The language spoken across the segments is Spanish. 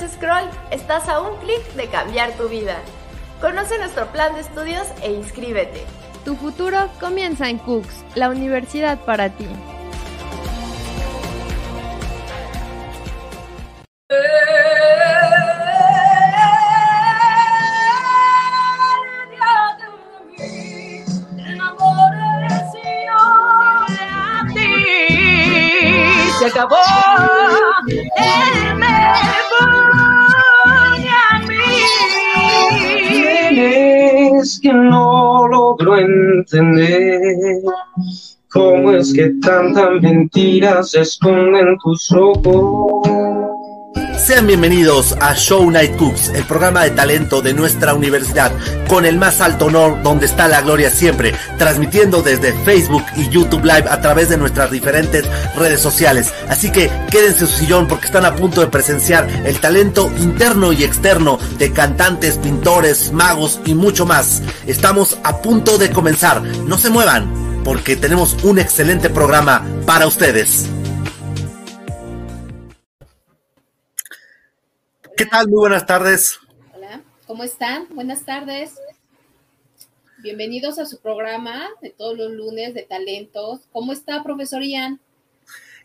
scroll, estás a un clic de cambiar tu vida. Conoce nuestro plan de estudios e inscríbete. Tu futuro comienza en Cooks, la universidad para ti. ¿Cómo es que tantas mentiras se esconden tus ojos? Sean bienvenidos a Show Night Cooks, el programa de talento de nuestra universidad, con el más alto honor donde está la gloria siempre, transmitiendo desde Facebook y YouTube Live a través de nuestras diferentes redes sociales. Así que quédense en su sillón porque están a punto de presenciar el talento interno y externo de cantantes, pintores, magos y mucho más. Estamos a punto de comenzar. No se muevan porque tenemos un excelente programa para ustedes. ¿Qué tal? Muy buenas tardes. Hola, ¿cómo están? Buenas tardes. Bienvenidos a su programa de todos los lunes de talentos. ¿Cómo está, profesor Ian?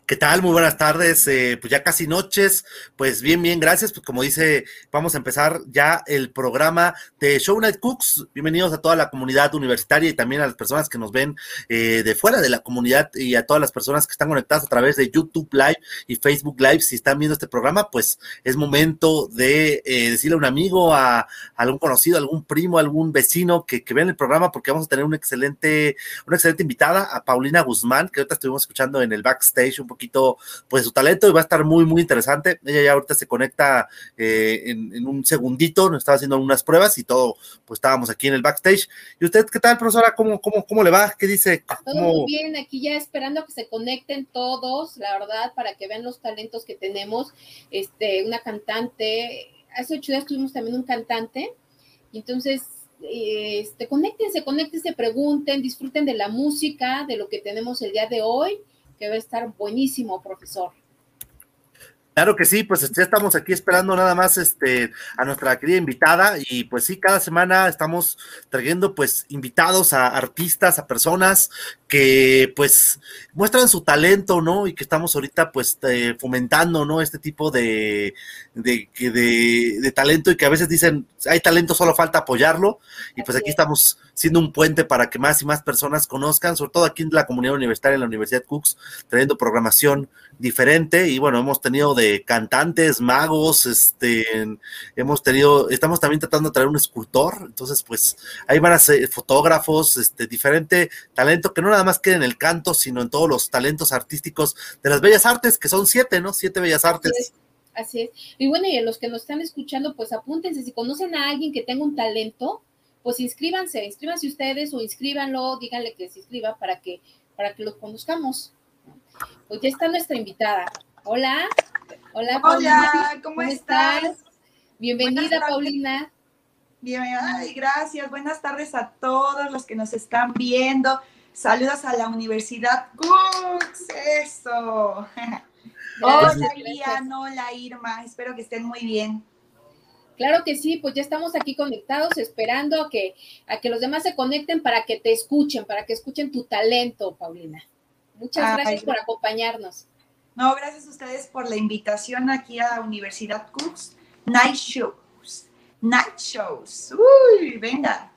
¿Qué tal? Muy buenas tardes, eh, pues ya casi noches, pues bien, bien, gracias, pues como dice, vamos a empezar ya el programa de Show Night Cooks, bienvenidos a toda la comunidad universitaria y también a las personas que nos ven eh, de fuera de la comunidad y a todas las personas que están conectadas a través de YouTube Live y Facebook Live, si están viendo este programa, pues es momento de eh, decirle a un amigo, a, algún conocido, a algún primo, algún vecino que, que vean el programa porque vamos a tener una excelente, una excelente invitada, a Paulina Guzmán, que ahorita estuvimos escuchando en el backstage un poco poquito pues su talento y va a estar muy muy interesante. Ella ya ahorita se conecta eh, en, en, un segundito, nos estaba haciendo unas pruebas y todo, pues estábamos aquí en el backstage. ¿Y usted qué tal, profesora? ¿Cómo, cómo, cómo le va? ¿Qué dice? Todo muy bien, aquí ya esperando que se conecten todos, la verdad, para que vean los talentos que tenemos. Este, una cantante, hace ocho días tuvimos también un cantante, entonces este, conéctense, conéctense, pregunten, disfruten de la música, de lo que tenemos el día de hoy que va a estar buenísimo, profesor. Claro que sí, pues ya estamos aquí esperando nada más este a nuestra querida invitada y pues sí, cada semana estamos trayendo pues invitados a artistas, a personas que pues muestran su talento, ¿no? Y que estamos ahorita pues eh, fomentando, ¿no? Este tipo de de, de, de, talento y que a veces dicen, hay talento, solo falta apoyarlo y pues aquí estamos siendo un puente para que más y más personas conozcan, sobre todo aquí en la comunidad universitaria, en la Universidad Cooks, trayendo programación diferente y bueno, hemos tenido de cantantes, magos, este, hemos tenido, estamos también tratando de traer un escultor, entonces pues ahí van a ser fotógrafos, este, diferente talento que no nada más queda en el canto, sino en todos los talentos artísticos de las bellas artes, que son siete, ¿no? Siete bellas artes. Así es. Así es. Y bueno, y a los que nos están escuchando, pues apúntense, si conocen a alguien que tenga un talento, pues inscríbanse, inscríbanse ustedes o inscríbanlo, díganle que se inscriba para que, para que lo conozcamos. Pues ya está nuestra invitada. Hola. Hola, Paulina. Hola, ¿cómo, ¿cómo estás? estás? Bienvenida, Paulina. Bienvenida, ay, gracias. Buenas tardes a todos los que nos están viendo. Saludos a la Universidad Cooks, eso. Hola, Ian, hola, Irma. Espero que estén muy bien. Claro que sí, pues ya estamos aquí conectados, esperando a que, a que los demás se conecten para que te escuchen, para que escuchen tu talento, Paulina. Muchas Ay, gracias por acompañarnos. No, gracias a ustedes por la invitación aquí a Universidad Cooks. Night Shows. Night Shows. Uy, venga.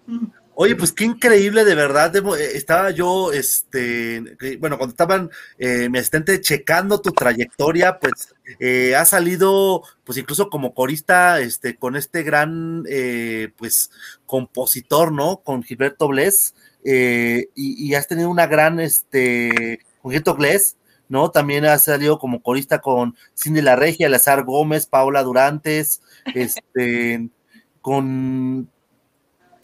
Oye, pues qué increíble, de verdad. Estaba yo, este, bueno, cuando estaban eh, mi asistente checando tu trayectoria, pues eh, ha salido, pues incluso como corista, este, con este gran, eh, pues, compositor, ¿no? Con Gilberto Bles, y, y, has tenido una gran, este, Gilberto Bles, ¿no? También ha salido como corista con Cindy La Regia, Lazar Gómez, Paola Durantes, este, con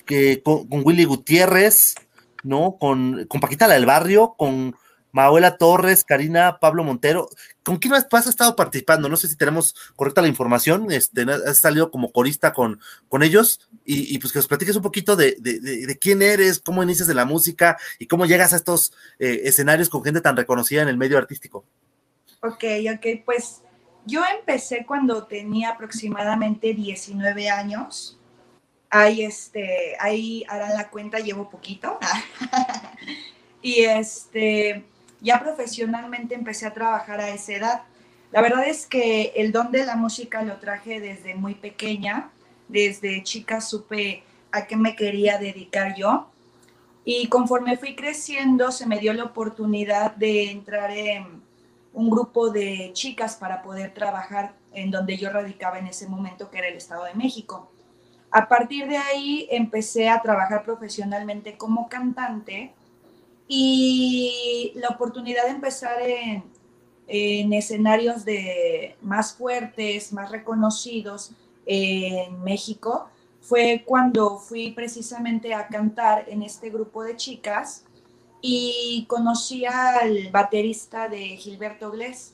que con, con, Willy Gutiérrez, ¿no? Con, con Paquita la del Barrio, con Manuela Torres, Karina, Pablo Montero. ¿Con quién más has estado participando? No sé si tenemos correcta la información. Este, has salido como corista con, con ellos y, pues que nos platiques un poquito de, de, quién eres, cómo inicias de la música y cómo llegas a estos eh, escenarios con gente tan reconocida en el medio artístico. Ok, ok, pues yo empecé cuando tenía aproximadamente 19 años. Ahí, este, ahí harán la cuenta, llevo poquito. y este, ya profesionalmente empecé a trabajar a esa edad. La verdad es que el don de la música lo traje desde muy pequeña. Desde chica supe a qué me quería dedicar yo. Y conforme fui creciendo, se me dio la oportunidad de entrar en un grupo de chicas para poder trabajar en donde yo radicaba en ese momento, que era el Estado de México. A partir de ahí empecé a trabajar profesionalmente como cantante y la oportunidad de empezar en, en escenarios de más fuertes, más reconocidos en México, fue cuando fui precisamente a cantar en este grupo de chicas y conocí al baterista de Gilberto Glés.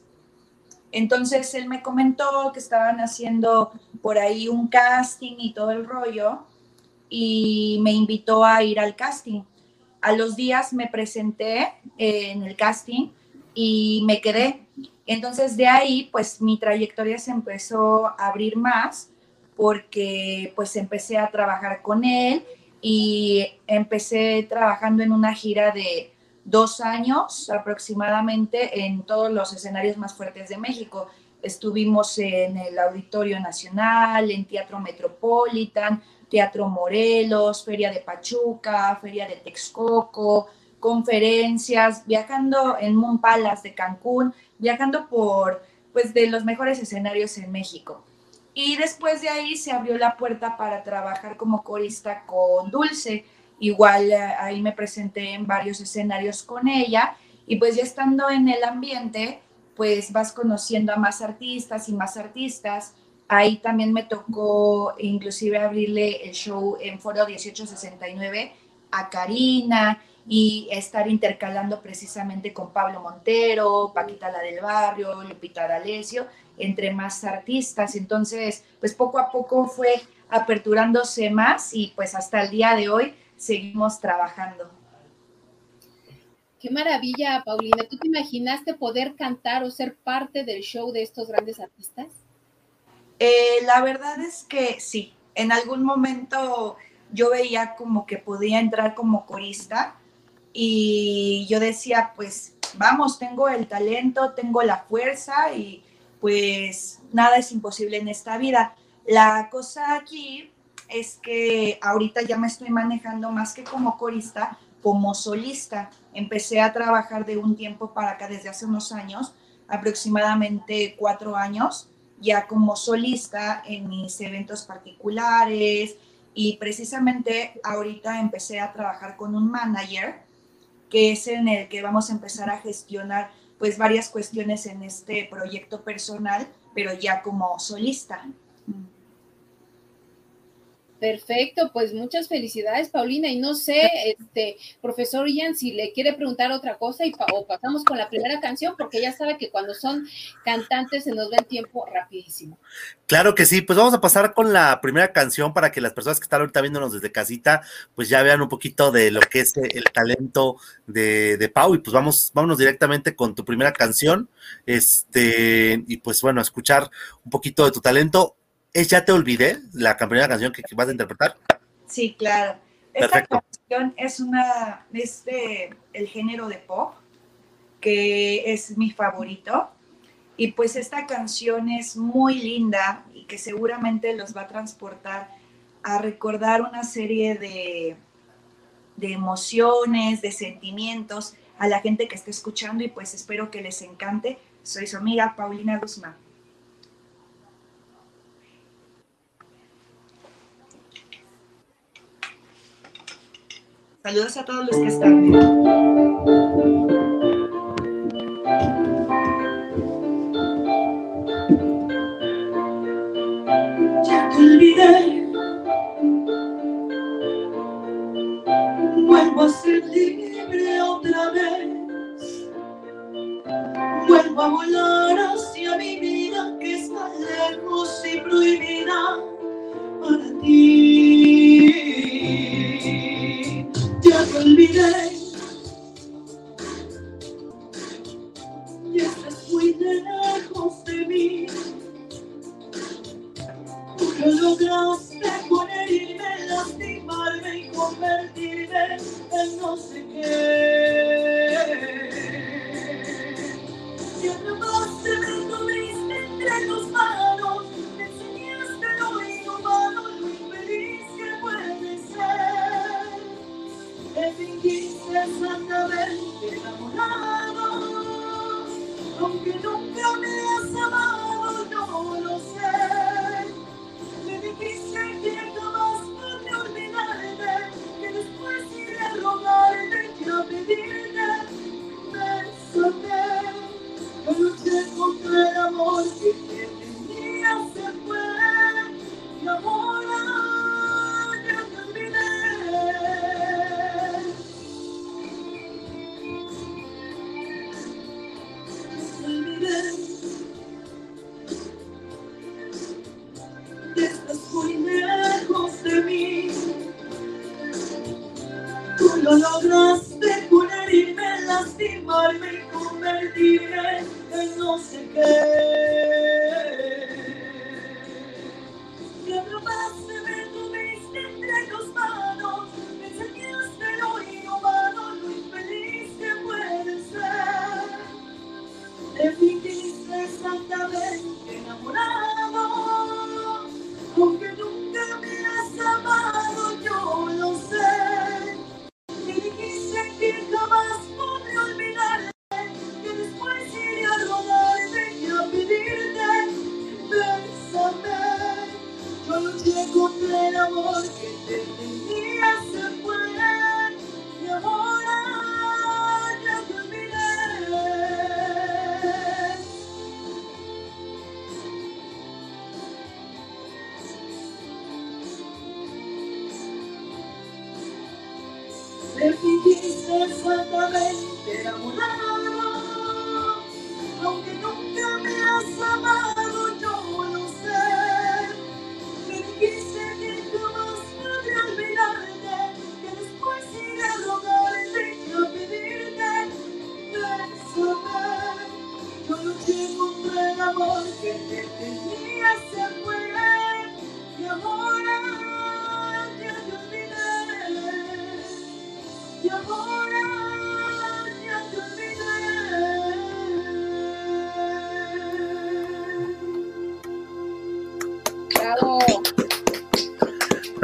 Entonces él me comentó que estaban haciendo por ahí un casting y todo el rollo y me invitó a ir al casting. A los días me presenté en el casting y me quedé. Entonces de ahí pues mi trayectoria se empezó a abrir más porque pues empecé a trabajar con él y empecé trabajando en una gira de dos años aproximadamente en todos los escenarios más fuertes de México. Estuvimos en el Auditorio Nacional, en Teatro Metropolitan, Teatro Morelos, Feria de Pachuca, Feria de Texcoco, conferencias, viajando en Moon de Cancún, viajando por pues de los mejores escenarios en México. Y después de ahí se abrió la puerta para trabajar como corista con Dulce. Igual eh, ahí me presenté en varios escenarios con ella y pues ya estando en el ambiente, pues vas conociendo a más artistas y más artistas. Ahí también me tocó inclusive abrirle el show en Foro 1869 a Karina y estar intercalando precisamente con Pablo Montero, Paquita la del Barrio, Lupita D'Alessio entre más artistas. Entonces, pues poco a poco fue aperturándose más y pues hasta el día de hoy seguimos trabajando. Qué maravilla, Paulina. ¿Tú te imaginaste poder cantar o ser parte del show de estos grandes artistas? Eh, la verdad es que sí. En algún momento yo veía como que podía entrar como corista y yo decía, pues vamos, tengo el talento, tengo la fuerza y pues nada es imposible en esta vida. La cosa aquí es que ahorita ya me estoy manejando más que como corista, como solista. Empecé a trabajar de un tiempo para acá desde hace unos años, aproximadamente cuatro años, ya como solista en mis eventos particulares y precisamente ahorita empecé a trabajar con un manager que es en el que vamos a empezar a gestionar pues varias cuestiones en este proyecto personal, pero ya como solista. Perfecto, pues muchas felicidades, Paulina. Y no sé, este, profesor Ian, si le quiere preguntar otra cosa y o pasamos con la primera canción, porque ya sabe que cuando son cantantes se nos va el tiempo rapidísimo. Claro que sí, pues vamos a pasar con la primera canción para que las personas que están ahorita viéndonos desde casita, pues ya vean un poquito de lo que es el talento de, de Pau. Y pues vamos, vámonos directamente con tu primera canción. Este, y pues bueno, escuchar un poquito de tu talento ¿Es Ya te olvidé, la primera canción que, vas a interpretar? Sí, claro. Esta canción es una, es de el género de pop, que es mi favorito. Y pues esta canción es muy linda y que seguramente los va a transportar a recordar una serie de, de emociones, de sentimientos a la gente que esté escuchando y pues espero que les encante. Soy su amiga Paulina Guzmán. Saludos a todos los que están. Ya te olvidé. Vuelvo a ser libre otra vez. Vuelvo a volar hacia mi vida que está lejos y prohibida 离开 contra el amor que te tenía, se fue, y ahora ya te olvidé. Me fingiste exactamente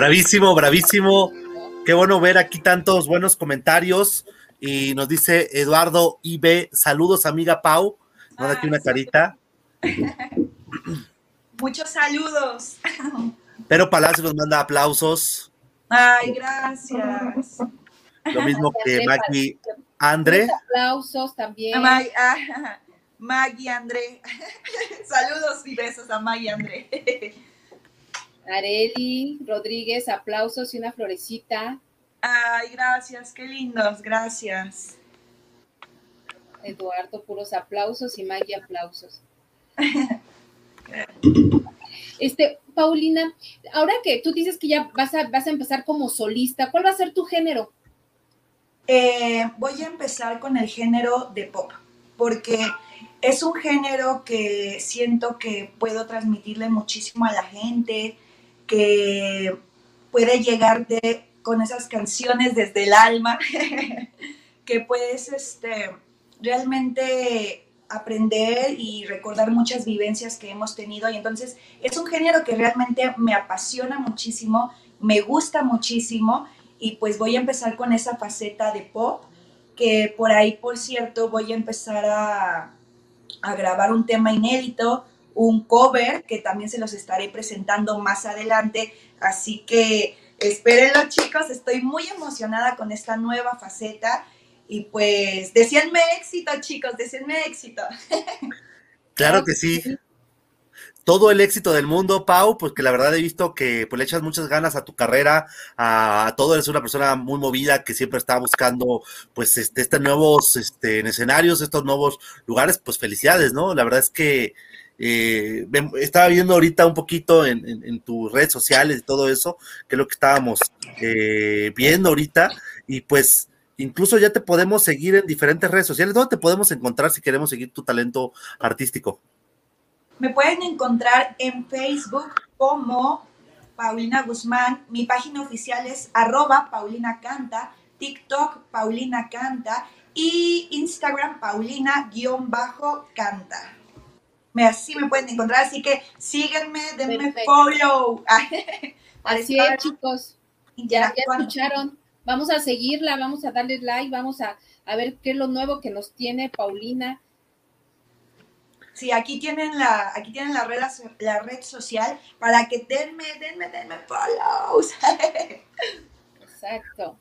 Bravísimo, bravísimo. Qué bueno ver aquí tantos buenos comentarios. Y nos dice Eduardo IB, saludos amiga Pau. Manda aquí Ah, una sí. carita. Muchos saludos. Pero Palacio nos manda aplausos. Ay, gracias. Lo mismo que Maggie Andre. Muchos aplausos también. Mag- ah, Maggie André. Saludos y besos a Maggie André. Areli Rodríguez, aplausos y una florecita. Ay, gracias, qué lindos, gracias. Eduardo, puros aplausos y Maggie, aplausos. Este, Paulina, ahora que tú dices que ya vas a, vas a empezar como solista, ¿cuál va a ser tu género? Eh, voy a empezar con el género de pop, porque es un género que siento que puedo transmitirle muchísimo a la gente, que puede llegarte con esas canciones desde el alma, que puedes este, realmente aprender y recordar muchas vivencias que hemos tenido. Y entonces es un género que realmente me apasiona muchísimo, me gusta muchísimo y pues voy a empezar con esa faceta de pop, que por ahí, por cierto, voy a empezar a, a grabar un tema inédito, un cover, que también se los estaré presentando más adelante. Así que espérenlo chicos, estoy muy emocionada con esta nueva faceta. Y pues, decíanme éxito, chicos, decíanme éxito. Claro que sí. Todo el éxito del mundo, Pau, pues que la verdad he visto que pues, le echas muchas ganas a tu carrera, a, todo, eres una persona muy movida que siempre está buscando pues este, este nuevos este, en escenarios, estos nuevos lugares, pues felicidades, ¿no? La verdad es que eh, estaba viendo ahorita un poquito en, tus redes sociales y todo eso, que es lo que estábamos eh, viendo ahorita, y pues incluso ya te podemos seguir en diferentes redes sociales. ¿Dónde te podemos encontrar si queremos seguir tu talento artístico? Me pueden encontrar en Facebook como Paulina Guzmán. Mi página oficial es arroba Paulina TikTok Paulina Canta y Instagram Paulina-Canta. Me- Así me pueden encontrar, así que síganme, denme Perfecto. follow. Así es, chicos. Ya, ya escucharon. vamos a seguirla, vamos a darle like, vamos a, a ver qué es lo nuevo que nos tiene Paulina. Sí, aquí tienen la, aquí tienen la red, la red social para que denme, denme, denme follows. Exacto.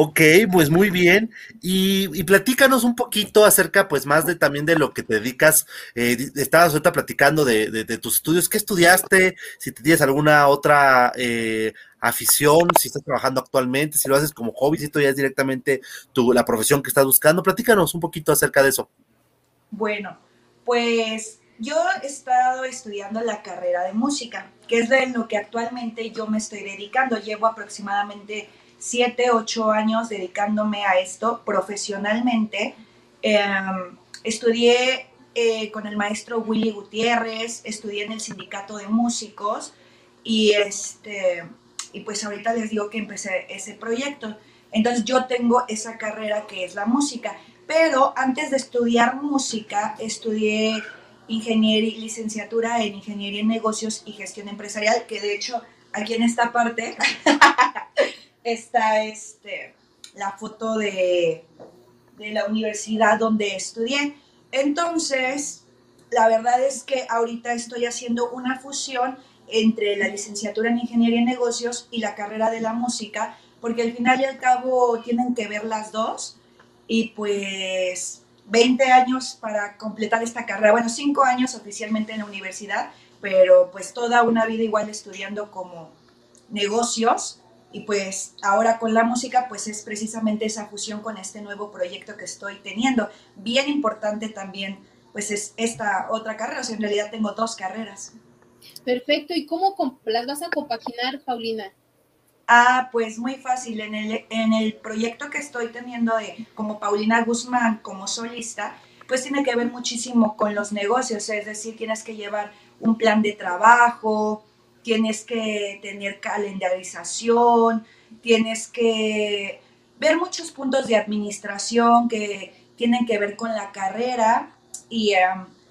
Ok, pues muy bien. Y, platícanos un poquito acerca, pues más de también de lo que te dedicas. Eh, estabas ahorita platicando de, de, tus estudios. ¿Qué estudiaste? Si tienes alguna otra eh, afición, si estás trabajando actualmente, si lo haces como hobby, si esto ya es directamente tu, la profesión que estás buscando. Platícanos un poquito acerca de eso. Bueno, pues yo he estado estudiando la carrera de música, que es de lo que actualmente yo me estoy dedicando. Llevo aproximadamente siete, ocho años dedicándome a esto profesionalmente. Em, estudié eh, con el maestro Willy Gutiérrez, estudié en el sindicato de músicos y, este, y pues ahorita les digo que empecé ese proyecto. Entonces yo tengo esa carrera que es la música, pero antes de estudiar música estudié ingeniería, licenciatura en ingeniería en negocios y gestión empresarial, que de hecho aquí en esta parte está este, la foto de, de la universidad donde estudié. Entonces, la verdad es que ahorita estoy haciendo una fusión entre la licenciatura en Ingeniería en Negocios y la carrera de la música, porque al final y al cabo tienen que ver las dos. Y pues 20 años para completar esta carrera, bueno, 5 años oficialmente en la universidad, pero pues toda una vida igual estudiando como negocios y pues ahora con la música pues es precisamente esa fusión con este nuevo proyecto que estoy teniendo. Bien importante también pues es esta otra carrera, o sea, en realidad tengo dos carreras. Perfecto, ¿y cómo las vas a compaginar, Paulina? Ah, pues muy fácil, en el, en el proyecto que estoy teniendo de, como Paulina Guzmán, como solista, pues tiene que ver muchísimo con los negocios, es decir, tienes que llevar un plan de trabajo, tienes que tener calendarización, tienes que ver muchos puntos de administración que tienen que ver con la carrera y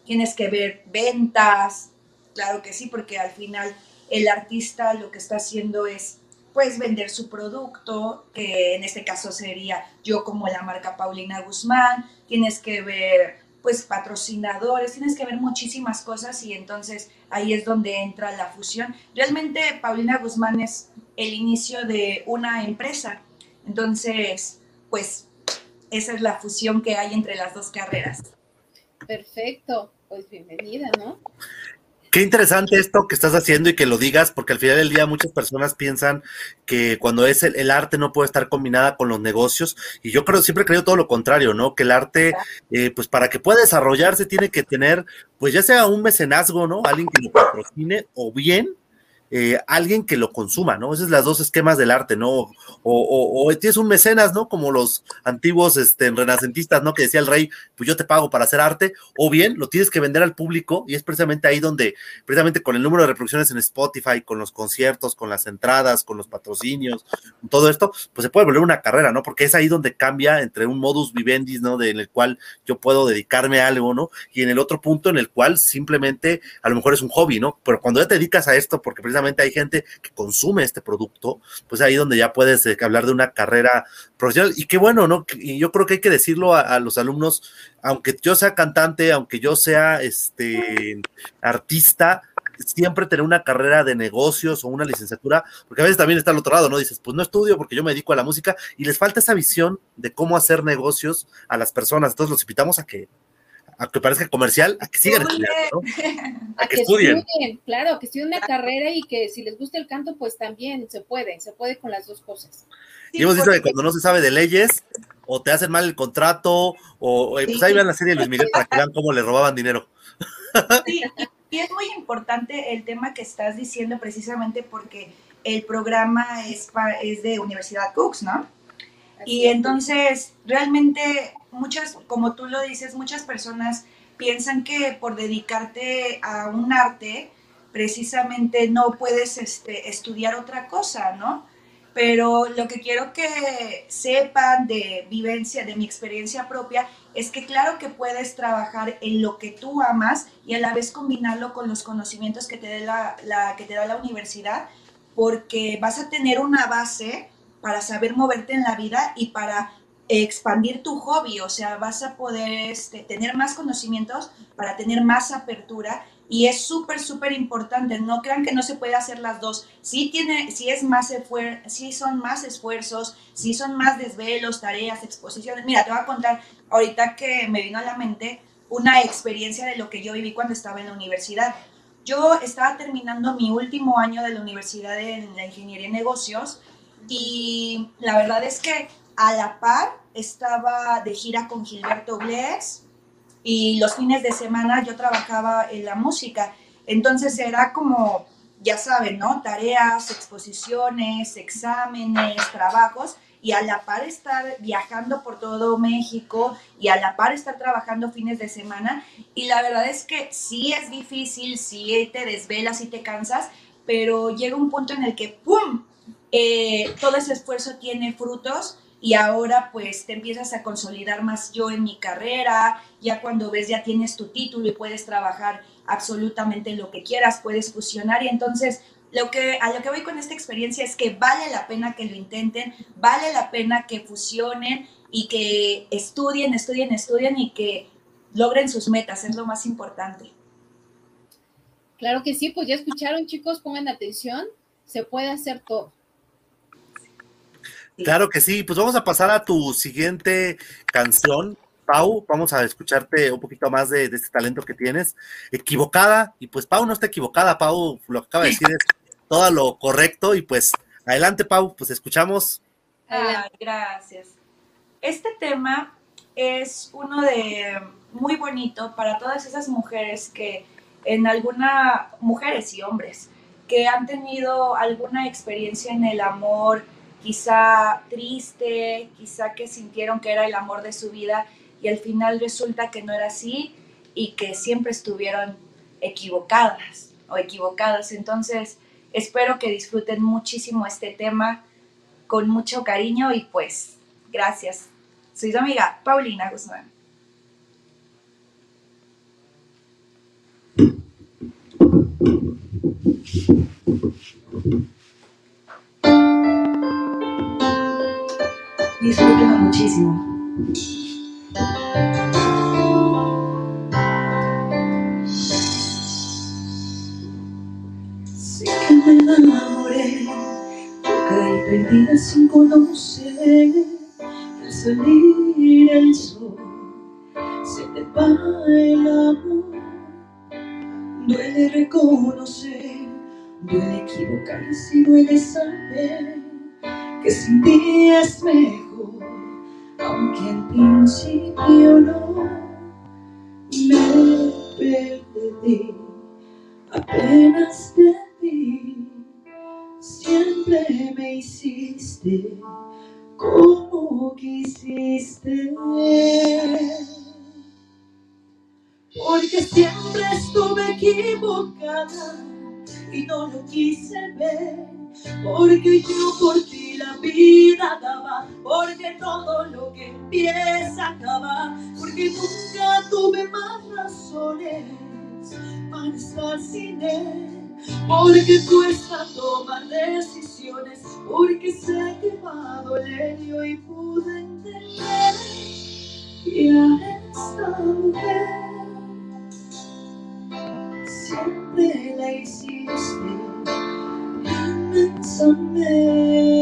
tienes que ver ventas, claro que sí, porque al final el artista lo que está haciendo es pues vender su producto, que en este caso sería yo como la marca Paulina Guzmán, tienes que ver pues patrocinadores, tienes que ver muchísimas cosas y entonces ahí es donde entra la fusión. Realmente Paulina Guzmán es el inicio de una empresa, entonces pues esa es la fusión que hay entre las dos carreras. Perfecto, pues bienvenida, ¿no? Qué interesante esto que estás haciendo y que lo digas, porque al final del día muchas personas piensan que cuando es el, arte no puede estar combinada con los negocios, y yo creo, siempre he creído todo lo contrario, ¿no? Que el arte, eh, pues para que pueda desarrollarse tiene que tener, pues ya sea un mecenazgo, ¿no? Alguien que lo patrocine, o bien eh, alguien que lo consuma, ¿no? Esos son los dos esquemas del arte, ¿no? O, o, tienes un mecenas, ¿no? Como los antiguos este, renacentistas, ¿no? Que decía el rey, pues yo te pago para hacer arte, o bien lo tienes que vender al público y es precisamente ahí donde, precisamente con el número de reproducciones en Spotify, con los conciertos, con las entradas, con los patrocinios, todo esto, pues se puede volver una carrera, ¿no? Porque es ahí donde cambia entre un modus vivendi, ¿no? De, en el cual yo puedo dedicarme a algo, ¿no? Y en el otro punto en el cual simplemente a lo mejor es un hobby, ¿no? Pero cuando ya te dedicas a esto, porque precisamente hay gente que consume este producto, pues ahí donde ya puedes eh, hablar de una carrera profesional. Y qué bueno, ¿no? Y yo creo que hay que decirlo a, los alumnos, aunque yo sea cantante, aunque yo sea este artista, siempre tener una carrera de negocios o una licenciatura, porque a veces también está al otro lado, ¿no? Dices, pues no estudio porque yo me dedico a la música y les falta esa visión de cómo hacer negocios a las personas. Entonces los invitamos a que a que parezca comercial, a que sigan estudiando, A, que, estudien. Claro, que estudien una carrera y que si les gusta el canto, pues también se puede, se puede con las dos cosas. y hemos dicho que cuando no se sabe de leyes, o te hacen mal el contrato, o eh, pues ahí vean la serie de Luis Miguel para que vean cómo le robaban dinero. Sí, y es muy importante el tema que estás diciendo precisamente porque el programa es, es de Universidad Cooks, ¿no? Y entonces, realmente, muchas, como tú lo dices, muchas personas piensan que por dedicarte a un arte, precisamente no puedes este, estudiar otra cosa, ¿no? Pero lo que quiero que sepan de vivencia, de mi experiencia propia, es que claro que puedes trabajar en lo que tú amas y a la vez combinarlo con los conocimientos que te, dé la, la, que te da la universidad, porque vas a tener una base para saber moverte en la vida y para expandir tu hobby, o sea, vas a poder este, tener más conocimientos para tener más apertura y es súper, súper importante. No crean que no se puede hacer las dos. Sí, tiene, sí, es más sí son más esfuerzos, sí son más desvelos, tareas, exposiciones. Mira, te voy a contar ahorita que me vino a la mente una experiencia de lo que yo viví cuando estaba en la universidad. Yo estaba terminando mi último año de la universidad en la ingeniería de negocios y la verdad es que a la par estaba de gira con Gilberto Bless y los fines de semana yo trabajaba en la música. Entonces era como, ya saben, ¿no? Tareas, exposiciones, exámenes, trabajos y a la par estar viajando por todo México y a la par estar trabajando fines de semana. Y la verdad es que sí es difícil, sí te desvelas y te cansas, pero llega un punto en el que, ¡pum!, eh, todo ese esfuerzo tiene frutos y ahora pues te empiezas a consolidar más yo en mi carrera, ya cuando ves ya tienes tu título y puedes trabajar absolutamente lo que quieras, puedes fusionar y entonces lo que, a lo que voy con esta experiencia es que vale la pena que lo intenten, vale la pena que fusionen y que estudien, estudien, estudien y que logren sus metas, es lo más importante. Claro que sí, pues ya escucharon chicos, pongan atención, se puede hacer todo. Claro que sí, pues vamos a pasar a tu siguiente canción. Pau, vamos a escucharte un poquito más de, este talento que tienes. Equivocada, y pues Pau no está equivocada, Pau lo que acaba de decir es todo lo correcto, y pues adelante Pau, pues escuchamos. gracias. Este tema es uno de muy bonito para todas esas mujeres que en alguna, mujeres y hombres, que han tenido alguna experiencia en el amor, quizá triste, quizá que sintieron que era el amor de su vida y al final resulta que no era así y que siempre estuvieron equivocadas o equivocadas. Entonces, espero que disfruten muchísimo este tema con mucho cariño y pues, gracias. Soy su amiga Paulina Guzmán. Disfrútenlo muchísimo. Sé que me enamoré, caí perdida sin conocer. Al salir el sol, se te va el amor. Duele reconocer, duele equivocarse y duele saber que sin ti es mejor aunque al principio no me perdí, apenas te vi, siempre me hiciste como quisiste. Porque siempre estuve equivocada y no lo quise ver porque yo por ti la vida daba, porque todo lo que empieza acaba, porque nunca tuve más razones para estar sin él, porque cuesta tomar decisiones, porque sé que va a doler y hoy pude entender que a esta mujer siempre la hiciste porque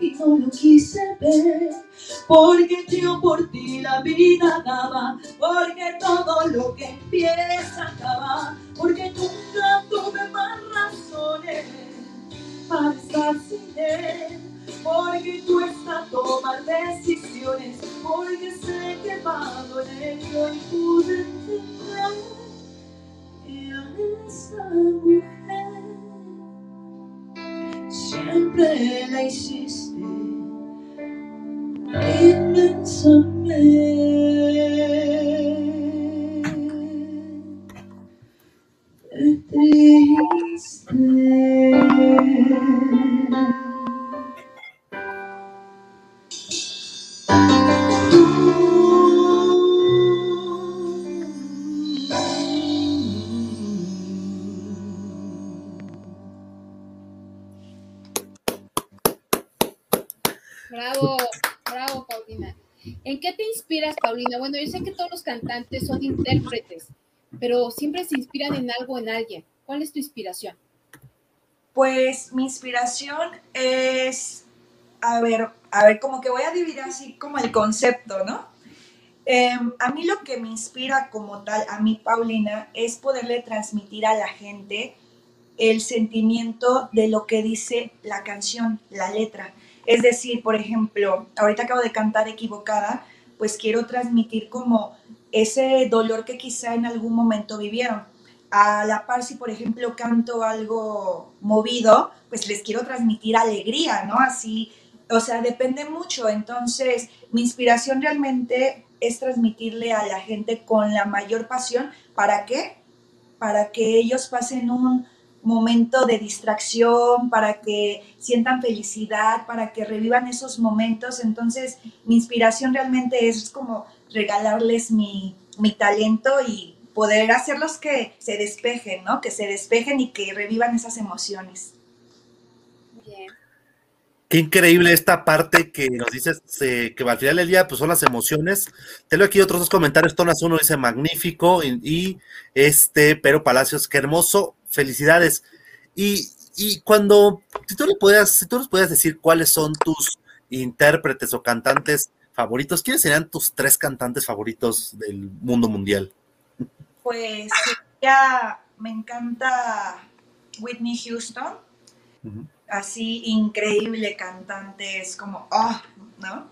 y no lo quise ver. Porque yo por ti la vida daba, porque todo lo que empieza acaba, porque nunca tuve más razones para estar sin él. Porque cuesta tomar decisiones, porque sé que va a doler y pude entender que a esa mujer siempre la hiciste. Inmensamente Paulina? Bueno, yo sé que todos los cantantes son intérpretes, pero siempre se inspiran en algo, en alguien. ¿Cuál es tu inspiración? Pues mi inspiración es, a ver, a ver, como que voy a dividir así como el concepto, ¿no? Em, a mí lo que me inspira como tal, a mí Paulina, es poderle transmitir a la gente el sentimiento de lo que dice la canción, la letra. Es decir, por ejemplo, ahorita acabo de cantar equivocada, pues quiero transmitir como ese dolor que quizá en algún momento vivieron. A la par, si por ejemplo canto algo movido, pues les quiero transmitir alegría, ¿no? Así, o sea, depende mucho. Entonces, mi inspiración realmente es transmitirle a la gente con la mayor pasión. ¿Para qué? Para que ellos pasen un momento de distracción, para que sientan felicidad, para que revivan esos momentos. Entonces, mi inspiración realmente es como regalarles mi, mi talento y poder hacerlos que se despejen, ¿no? Que se despejen y que revivan esas emociones. Bien. Qué increíble esta parte que nos dices eh, que al final del día pues son las emociones. Tengo aquí otros dos comentarios. Tonas uno dice magnífico y, y, este Pero Palacios, qué hermoso, felicidades. Y, y cuando, si tú, le si tú nos pudieras decir cuáles son tus intérpretes o cantantes favoritos, ¿quiénes serían tus tres cantantes favoritos del mundo mundial? Pues ya me encanta Whitney Houston. Uh -huh. Así increíble cantante, es como, oh, ¿no?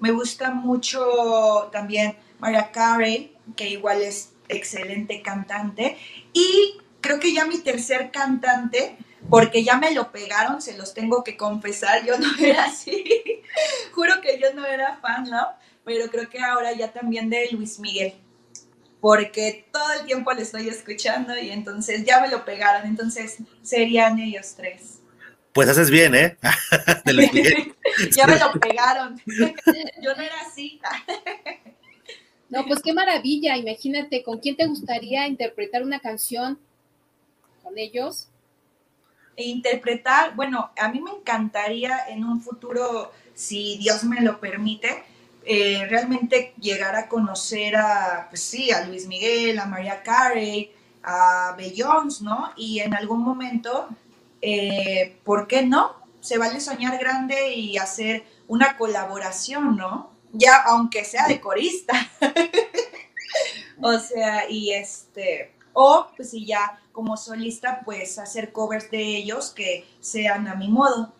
Me gusta mucho también Mariah Carey, que igual es excelente cantante. Y creo que ya mi tercer cantante, porque ya me lo pegaron, se los tengo que confesar, yo no era así. Juro que yo no era fan, ¿no? Pero creo que ahora ya también de Luis Miguel porque todo el tiempo le estoy escuchando y entonces ya me lo pegaron, entonces serían ellos tres. Pues haces bien, ¿eh? ya me lo pegaron. Yo no era así. no, pues qué maravilla. Imagínate, ¿con quién te gustaría interpretar una canción? ¿Con ellos? E interpretar, bueno, a mí me encantaría en un futuro, si Dios me lo permite, eh, realmente llegar a conocer a, pues sí, a Luis Miguel, a Mariah Carey, a Beyoncé, ¿no? Y en algún momento, eh, ¿por qué no? Se vale soñar grande y hacer una colaboración, ¿no? Ya, aunque sea de corista. o sea, y este, o pues si ya como solista, pues hacer covers de ellos que sean a mi modo.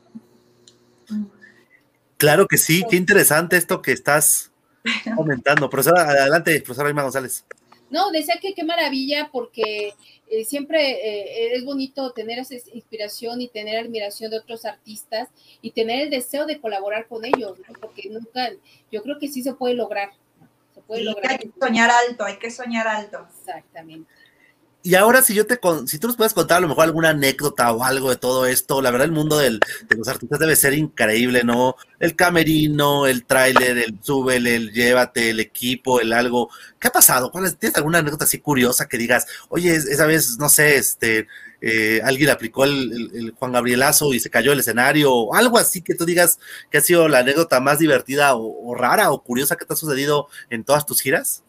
Claro que sí, qué interesante esto que estás comentando. Profesora, adelante, profesora Irma González. No, decía que qué maravilla porque eh, siempre eh, es bonito tener esa inspiración y tener admiración de otros artistas y tener el deseo de colaborar con ellos, ¿no? porque nunca, yo creo que sí se puede lograr. Se puede sí, lograr. Hay que soñar alto, hay que soñar alto. Exactamente. Y ahora si yo te con, si tú nos puedes contar a lo mejor alguna anécdota o algo de todo esto, la verdad el mundo del, de los artistas debe ser increíble, ¿no? El camerino, el tráiler, el súbele, el llévate, el equipo, el algo. ¿Qué ha pasado? ¿Cuál es, ¿Tienes alguna anécdota así curiosa que digas, oye, esa vez, no sé, este, eh, alguien aplicó el, el, Juan Gabrielazo y se cayó el escenario, o algo así que tú digas que ha sido la anécdota más divertida o, o rara o curiosa que te ha sucedido en todas tus giras?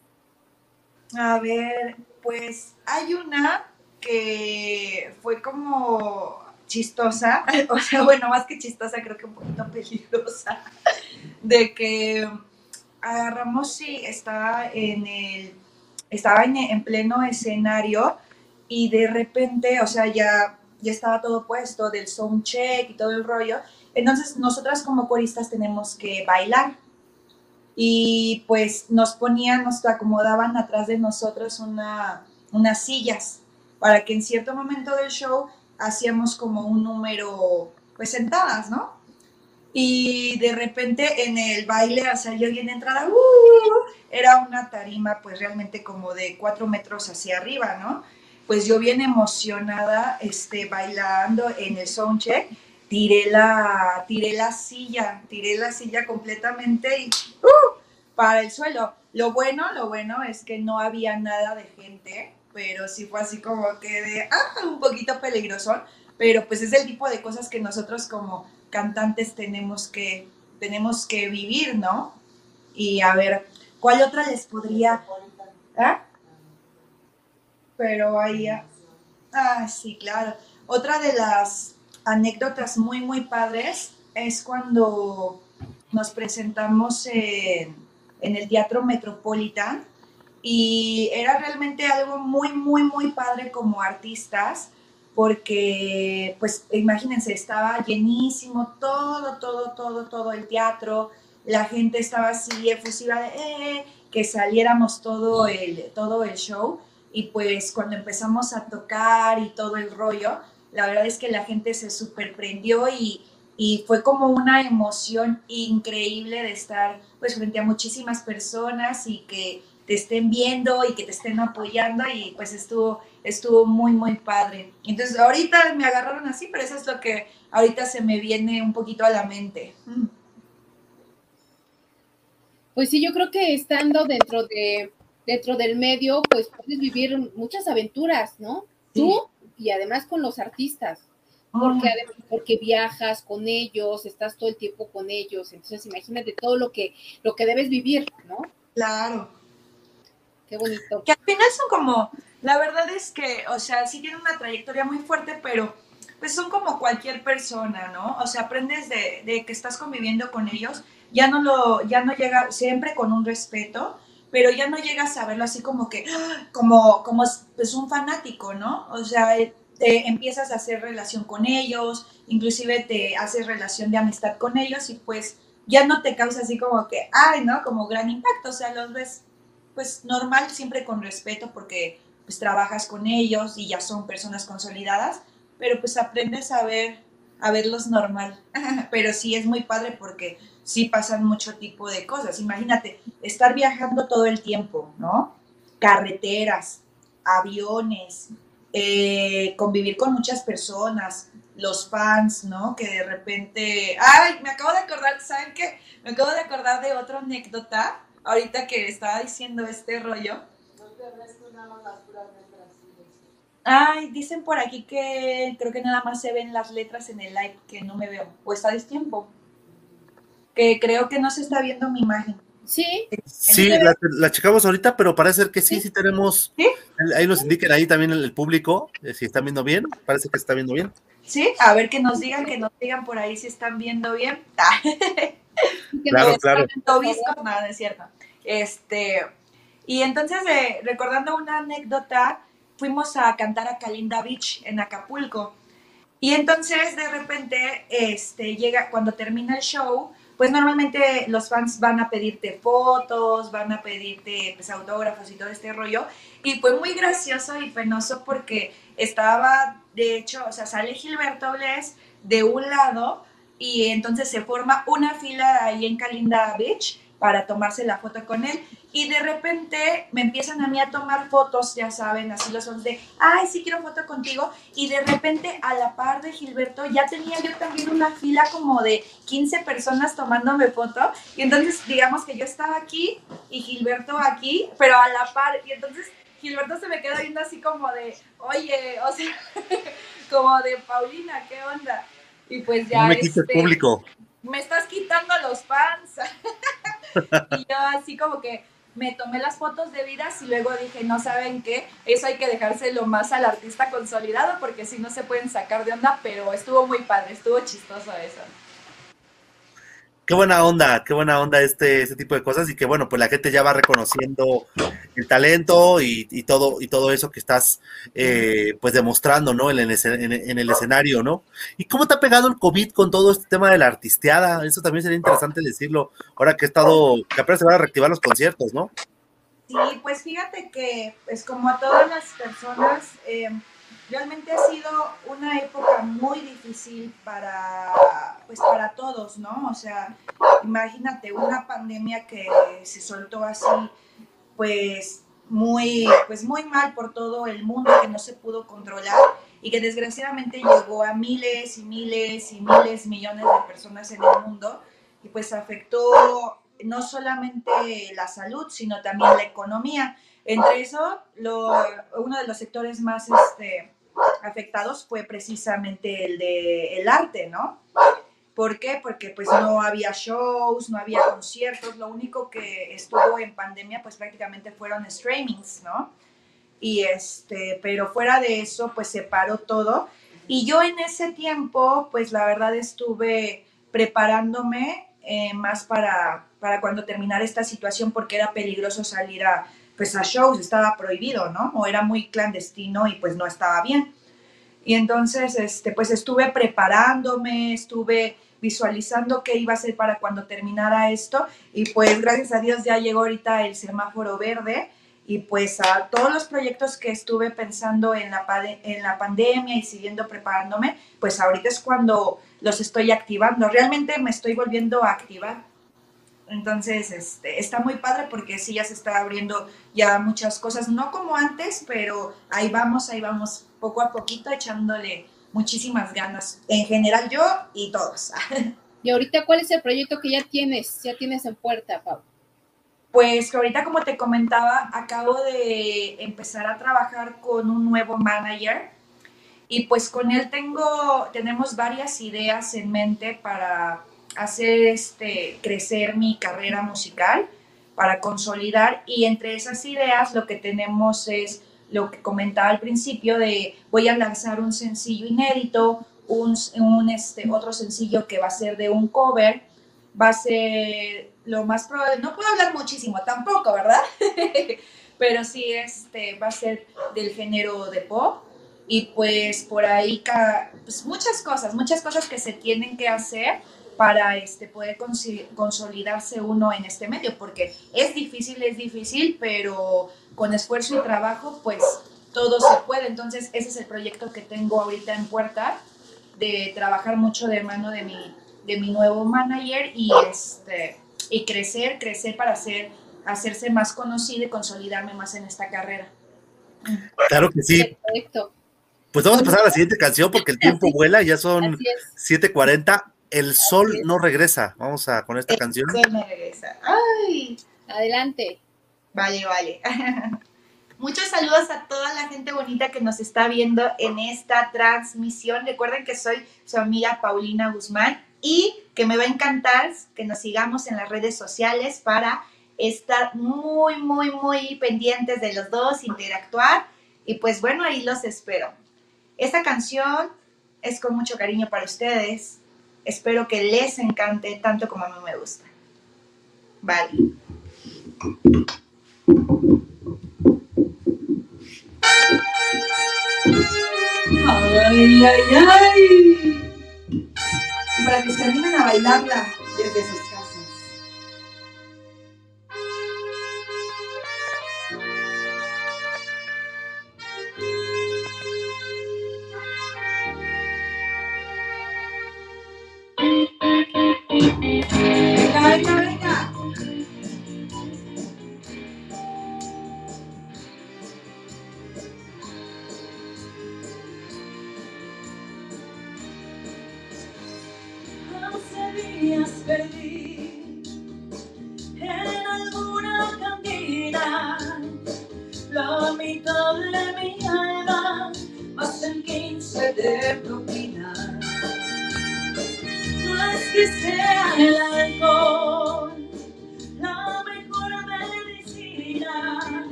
A ver, pues hay una que fue como chistosa, o sea, bueno, más que chistosa, creo que un poquito peligrosa, de que agarramos y estaba en el, estaba en, en, pleno escenario y de repente, o sea, ya, ya estaba todo puesto del sound check y todo el rollo, entonces nosotras como coristas tenemos que bailar y pues nos ponían, nos acomodaban atrás de nosotros una, unas sillas para que en cierto momento del show hacíamos como un número pues sentadas, ¿no? Y de repente en el baile, o sea, yo bien entrada, uh, era una tarima pues realmente como de cuatro metros hacia arriba, ¿no? Pues yo bien emocionada, este, bailando en el soundcheck, tiré la, tiré la silla, tiré la silla completamente y uh, para el suelo. Lo bueno, lo bueno es que no había nada de gente, pero sí fue así como que de, ah, un poquito peligroso, pero pues es el tipo de cosas que nosotros como cantantes tenemos que, tenemos que vivir, ¿no? Y a ver, ¿cuál otra les podría... ¿Ah? Pero ahí... Ah, sí, claro. Otra de las anécdotas muy, muy padres es cuando nos presentamos en, el Teatro Metropolitan y era realmente algo muy, muy, muy padre como artistas, porque, pues, imagínense, estaba llenísimo todo, todo, todo, todo el teatro, la gente estaba así efusiva de eh, que saliéramos todo el, todo el show, y pues cuando empezamos a tocar y todo el rollo, la verdad es que la gente se superprendió y, y fue como una emoción increíble de estar pues frente a muchísimas personas y que te estén viendo y que te estén apoyando y pues estuvo, estuvo muy, muy padre. Entonces ahorita me agarraron así, pero eso es lo que ahorita se me viene un poquito a la mente. Pues sí, yo creo que estando dentro de dentro del medio, pues puedes vivir muchas aventuras, ¿no? Sí. Tú y además con los artistas. Porque, además, porque viajas con ellos, estás todo el tiempo con ellos, entonces imagínate todo lo que, lo que debes vivir, ¿no? Claro. Qué bonito. Que al final son como, la verdad es que, o sea, sí tienen una trayectoria muy fuerte, pero pues son como cualquier persona, ¿no? O sea, aprendes de, de que estás conviviendo con ellos, ya no lo, ya no llega, siempre con un respeto, pero ya no llegas a verlo así como que, como, como pues un fanático, ¿no? O sea, te empiezas a hacer relación con ellos, inclusive te haces relación de amistad con ellos y pues ya no te causa así como que, ay, ¿no? Como gran impacto, o sea, los ves pues normal, siempre con respeto porque pues trabajas con ellos y ya son personas consolidadas, pero pues aprendes a ver, a verlos normal. pero sí es muy padre porque sí pasan mucho tipo de cosas. Imagínate, estar viajando todo el tiempo, ¿no? Carreteras, aviones, eh, convivir con muchas personas, los fans, ¿no? Que de repente, ay, me acabo de acordar, ¿saben qué? Me acabo de acordar de otra anécdota, ahorita que estaba diciendo este rollo. Ay, dicen por aquí que creo que nada más se ven las letras en el live, que no me veo. O está a tiempo. Que creo que no se está viendo mi imagen. Sí. Sí, la, la, checamos ahorita, pero parece que sí, sí, sí tenemos. ¿Sí? Ahí nos indiquen ahí también el, el público, eh, si están viendo bien. Parece que está viendo bien. Sí, a ver que nos digan, que nos digan por ahí si están viendo bien. claro, claro. Tobisco, nada, es cierto. Este, y entonces, eh, recordando una anécdota, fuimos a cantar a Kalinda Beach en Acapulco. Y entonces, de repente, este, llega, cuando termina el show, pues normalmente los fans van a pedirte fotos, van a pedirte pues, autógrafos y todo este rollo. Y fue muy gracioso y penoso porque estaba, de hecho, o sea, sale Gilberto Bles de un lado y entonces se forma una fila ahí en Kalinda Beach para tomarse la foto con él. Y de repente me empiezan a mí a tomar fotos, ya saben, así los son de, ay, sí quiero foto contigo. Y de repente a la par de Gilberto ya tenía yo también una fila como de 15 personas tomándome foto. Y entonces digamos que yo estaba aquí y Gilberto aquí, pero a la par. Y entonces Gilberto se me queda viendo así como de, oye, o sea, como de Paulina, ¿qué onda? Y pues ya... No me este, público. me estás quitando los fans. y yo así como que me tomé las fotos debidas y luego dije, no saben qué, eso hay que dejárselo más al artista consolidado porque si no se pueden sacar de onda, pero estuvo muy padre, estuvo chistoso eso. Qué buena onda, qué buena onda este, este tipo de cosas y que bueno, pues la gente ya va reconociendo el talento y, y todo y todo eso que estás eh, pues demostrando, ¿no? En el, en, en el escenario, ¿no? ¿Y cómo te ha pegado el COVID con todo este tema de la artisteada? Eso también sería interesante decirlo, ahora que he estado, que apenas se van a reactivar los conciertos, ¿no? Sí, pues fíjate que, pues como a todas las personas, eh, realmente ha sido una época muy difícil para, pues para todos, ¿no? O sea, imagínate una pandemia que se soltó así, pues muy, pues muy mal por todo el mundo, que no se pudo controlar y que desgraciadamente llegó a miles y miles y miles, millones de personas en el mundo y pues afectó no solamente la salud, sino también la economía. Entre eso, lo- uno de los sectores más este, afectados fue precisamente el de el arte, ¿no? ¿Por qué? Porque pues no había shows, no había conciertos, lo único que estuvo en pandemia pues prácticamente fueron streamings, ¿no? Y este, pero fuera de eso pues se paró todo y yo en ese tiempo pues la verdad estuve preparándome eh, más para, para cuando terminara esta situación porque era peligroso salir a, pues a shows, estaba prohibido, ¿no? O era muy clandestino y pues no estaba bien. Y entonces, este, pues estuve preparándome, estuve visualizando qué iba a hacer para cuando terminara esto y pues gracias a Dios ya llegó ahorita el semáforo verde y pues a todos los proyectos que estuve pensando en la, en la pandemia y siguiendo preparándome, pues ahorita es cuando los estoy activando. Realmente me estoy volviendo a activar. Entonces, este, está muy padre porque sí ya se está abriendo ya muchas cosas, no como antes, pero ahí vamos, ahí vamos, poco a poquito echándole muchísimas ganas. En general yo y todos. Y ahorita, ¿cuál es el proyecto que ya tienes? Ya tienes en puerta, Pau. Pues que ahorita, como te comentaba, acabo de empezar a trabajar con un nuevo manager y pues con él tengo, tenemos varias ideas en mente para hacer este, crecer mi carrera musical, para consolidar y entre esas ideas lo que tenemos es lo que comentaba al principio de voy a lanzar un sencillo inédito, un, un este, otro sencillo que va a ser de un cover, va a ser lo más probable, no puedo hablar muchísimo tampoco, ¿verdad? Pero sí, este, va a ser del género de pop y pues por ahí pues muchas cosas, muchas cosas que se tienen que hacer para este, poder consolidarse uno en este medio, porque es difícil, es difícil, pero con esfuerzo y trabajo, pues todo se puede. Entonces, ese es el proyecto que tengo ahorita en puerta, de trabajar mucho de mano de mi, de mi nuevo manager y, este, y crecer, crecer para hacer, hacerse más conocido y consolidarme más en esta carrera. Claro que sí. Perfecto. Pues vamos a pasar a la siguiente canción porque el tiempo vuela, ya son Así es. 7:40. El sol no regresa. Vamos a con esta canción. Se me regresa. Ay, Adelante. Vale, vale. Muchos saludos a toda la gente bonita que nos está viendo en esta transmisión. Recuerden que soy su amiga Paulina Guzmán y que me va a encantar que nos sigamos en las redes sociales para estar muy, muy, muy pendientes de los dos, interactuar y pues bueno, ahí los espero. Esta canción es con mucho cariño para ustedes. Espero que les encante tanto como a mí me gusta. Vale. Ay, ay, ay. Y para que se animen a bailarla desde sus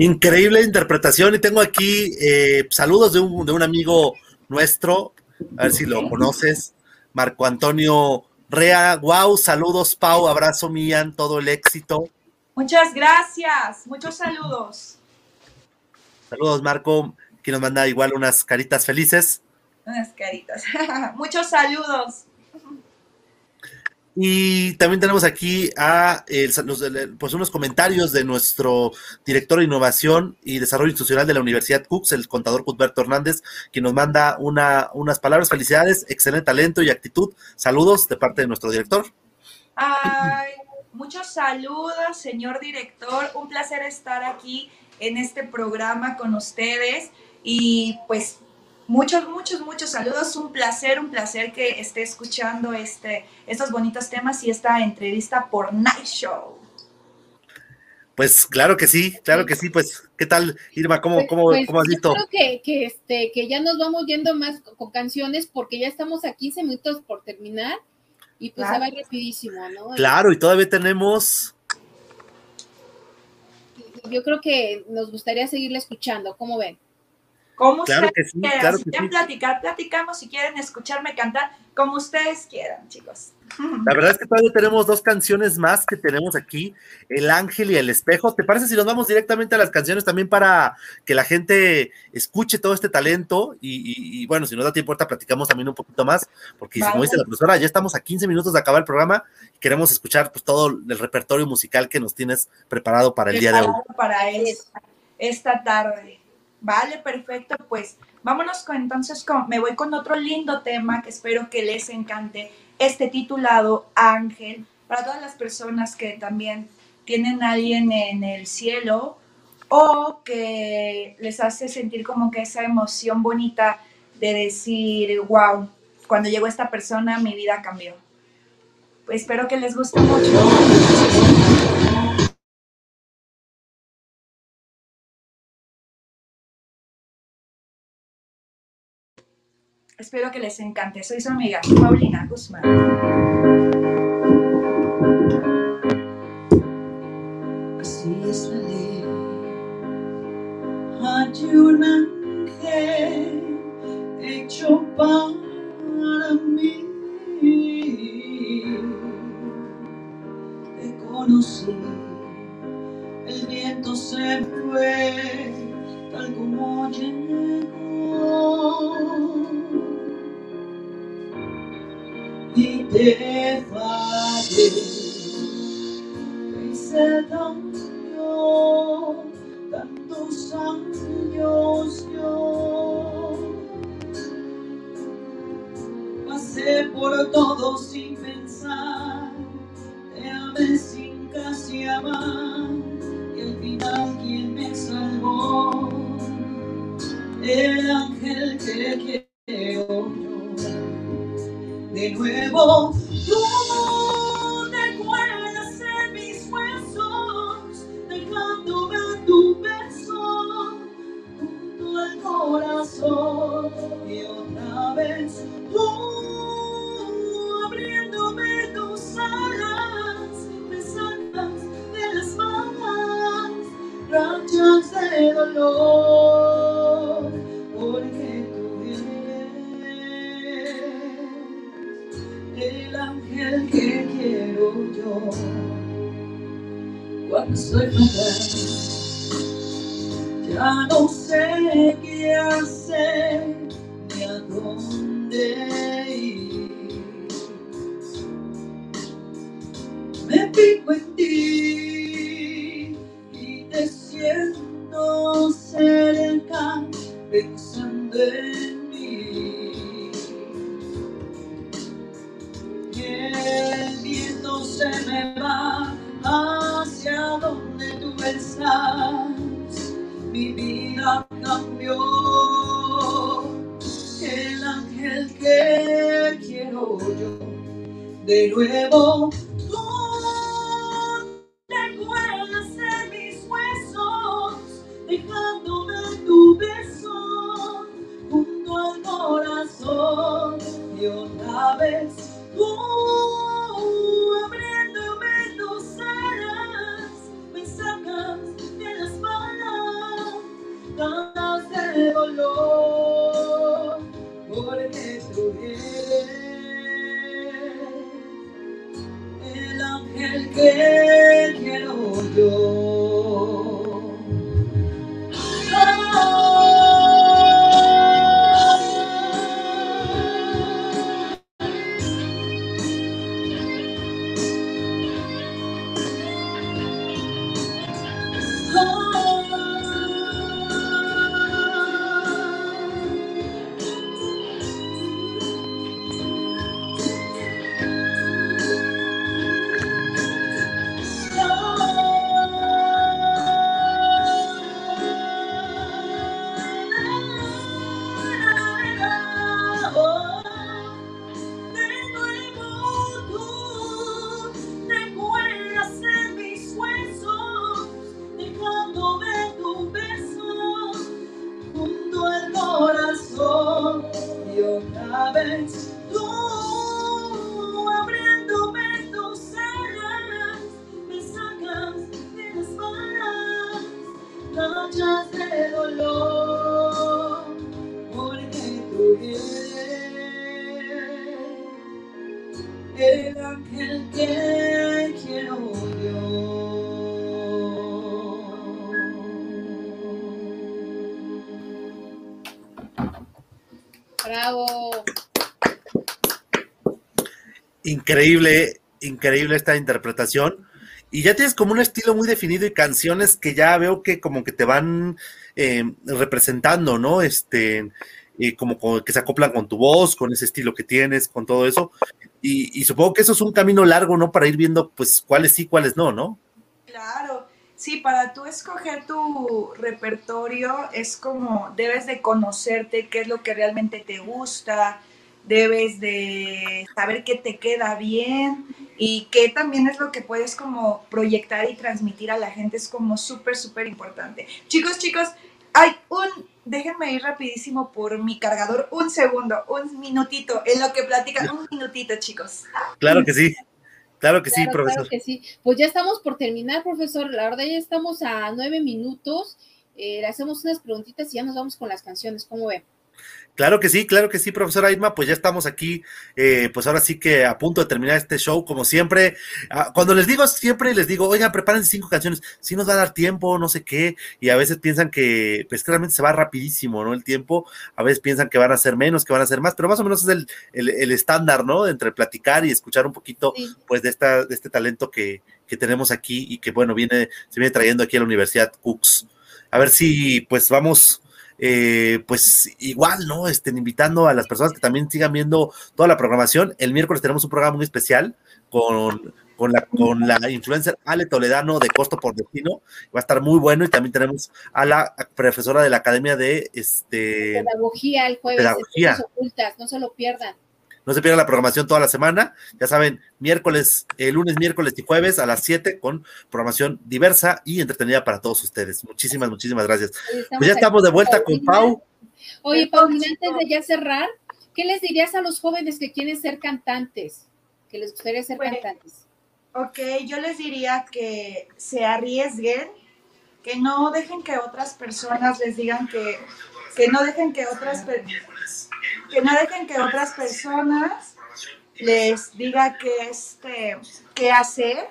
Increíble interpretación y tengo aquí eh, saludos de un, de un amigo nuestro, a ver si lo conoces, Marco Antonio Rea. Wow, saludos Pau, abrazo Mian, todo el éxito. Muchas gracias, muchos saludos. Saludos Marco, que nos manda igual unas caritas felices. Unas caritas. muchos saludos. Y también tenemos aquí a el- los- el- pues unos comentarios de nuestro director de innovación y desarrollo institucional de la Universidad Cooks, el contador Cuthberto Hernández, quien nos manda una, unas palabras, felicidades, excelente talento y actitud. Saludos de parte de nuestro director. Ay, muchos saludos, señor director. Un placer estar aquí en este programa con ustedes. Y pues muchos, muchos, muchos saludos. Un placer, un placer que esté escuchando este, estos bonitos temas y esta entrevista por Night Show. Pues claro que sí, claro que sí. Pues, ¿qué tal, Irma? ¿Cómo, cómo, Pues, cómo has yo visto? creo que, que, este, que ya nos vamos yendo más con, con canciones porque ya estamos a 15 minutos por terminar y pues Claro. se va rapidísimo, ¿no? Claro, y todavía tenemos. Yo creo que nos gustaría seguirle escuchando, ¿cómo ven? Como Claro ustedes que sí, quieran. claro si quieren sí. platicar, platicamos. Si quieren escucharme cantar, como ustedes quieran, chicos. La verdad es que todavía tenemos dos canciones más que tenemos aquí, El Ángel y El Espejo. ¿Te parece si nos vamos directamente a las canciones también para que la gente escuche todo este talento? Y, y- y, bueno, si nos da tiempo, ahorita platicamos también un poquito más, porque como dice la profesora, ya estamos a 15 minutos de acabar el programa y queremos escuchar pues, todo el repertorio musical que nos tienes preparado para el día de hoy. para esta, esta tarde. Vale, perfecto. Pues vámonos con entonces con, me voy con otro lindo tema que espero que les encante. Este titulado Ángel, para todas las personas que también tienen a alguien en el cielo o que les hace sentir como que esa emoción bonita de decir, wow, cuando llegó esta persona mi vida cambió. Pues espero que les guste mucho. Espero que les encante. Soy su amiga Paulina Guzmán. Así es la ley. Hay un ángel hecho para mí. Te conocí, el viento se fue te fallé, hice daño, tantos años yo. Pasé por todo sin pensar, te amé sin casi amar, y al final quien me salvó, el ángel que quiero nuevo, tú te cuelas en mis huesos, dejándome tu beso junto al corazón. Y otra vez, tú abriéndome tus alas, me sacas de las manos, rachas de dolor, soy fatal, ya no sé qué hacer ni a dónde ir. Me fijo en ti y te siento cerca pensando en Increíble, increíble esta interpretación. Y ya tienes como un estilo muy definido y canciones que ya veo que como que te van eh, representando, ¿no? Este, eh, como, que se acoplan con tu voz, con ese estilo que tienes, con todo eso. Y, y supongo que eso es un camino largo, ¿no? Para ir viendo, pues, cuáles sí, cuáles no, ¿no? Claro, sí, para tú escoger tu repertorio es como debes de conocerte qué es lo que realmente te gusta, debes de saber qué te queda bien y qué también es lo que puedes como proyectar y transmitir a la gente es como súper, súper importante. Chicos, chicos, hay un déjenme ir rapidísimo por mi cargador. Un segundo, un minutito, en lo que platican, un minutito, chicos. Claro que sí. Claro que sí, profesor. claro que sí. Pues ya estamos por terminar, profesor. La verdad ya estamos a nueve minutos. Eh, le hacemos unas preguntitas y ya nos vamos con las canciones. ¿Cómo ve? Claro que sí, claro que sí, profesora Irma, pues ya estamos aquí, eh, pues ahora sí que a punto de terminar este show, como siempre. Ah, cuando les digo siempre, les digo, oigan, prepárense cinco canciones, si nos va a dar tiempo, no sé qué, y a veces piensan que, pues claramente se va rapidísimo, ¿no? El tiempo, a veces piensan que van a ser menos, que van a ser más, pero más o menos es el, el, el estándar, ¿no? Entre platicar y escuchar un poquito, Sí. pues, de, esta, de este talento que, que tenemos aquí y que, bueno, viene, se viene trayendo aquí a la Universidad Cooks. A ver si, pues, vamos eh, pues igual, ¿no? Estén invitando a las personas que también sigan viendo toda la programación. El miércoles tenemos un programa muy especial con, con, la, con la influencer Ale Toledano de Costo por Destino. Va a estar muy bueno y también tenemos a la profesora de la Academia de este. Pedagogía el jueves. Pedagogía. Ocultas, no se lo pierdan. No se pierdan la programación toda la semana. Ya saben, miércoles, eh, lunes, miércoles y jueves a las 7 con programación diversa y entretenida para todos ustedes. Muchísimas, muchísimas gracias. Pues ya estamos de vuelta con. Pau. Oye, Paulina, antes de ya cerrar, ¿qué les dirías a los jóvenes que quieren ser cantantes? Que les gustaría ser Pues, cantantes. Ok, yo les diría que se arriesguen, que no dejen que otras personas les digan que, que no dejen que otras per- que no dejen que otras personas les diga que este qué hacer,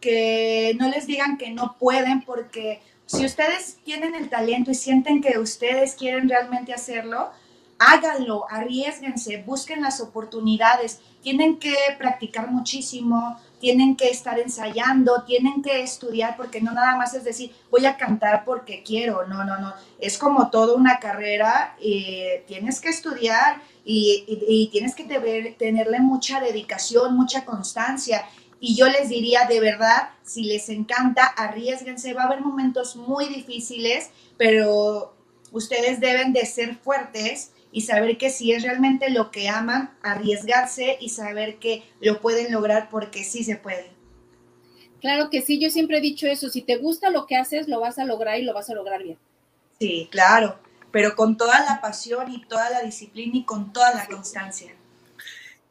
que no les digan que no pueden porque si ustedes tienen el talento y sienten que ustedes quieren realmente hacerlo, háganlo, arriesguense, busquen las oportunidades, tienen que practicar muchísimo, tienen que estar ensayando, tienen que estudiar, porque no nada más es decir, voy a cantar porque quiero, no, no, no, es como toda una carrera, eh, tienes que estudiar y, tienes que tener- tenerle mucha dedicación, mucha constancia. Y yo les diría, de verdad, si les encanta, arriesguense, va a haber momentos muy difíciles, pero ustedes deben de ser fuertes y saber que si es realmente lo que aman, arriesgarse y saber que lo pueden lograr porque sí se puede. Claro que sí, yo siempre he dicho eso, si te gusta lo que haces, lo vas a lograr y lo vas a lograr bien. Sí, claro, pero con toda la pasión y toda la disciplina y con toda la constancia.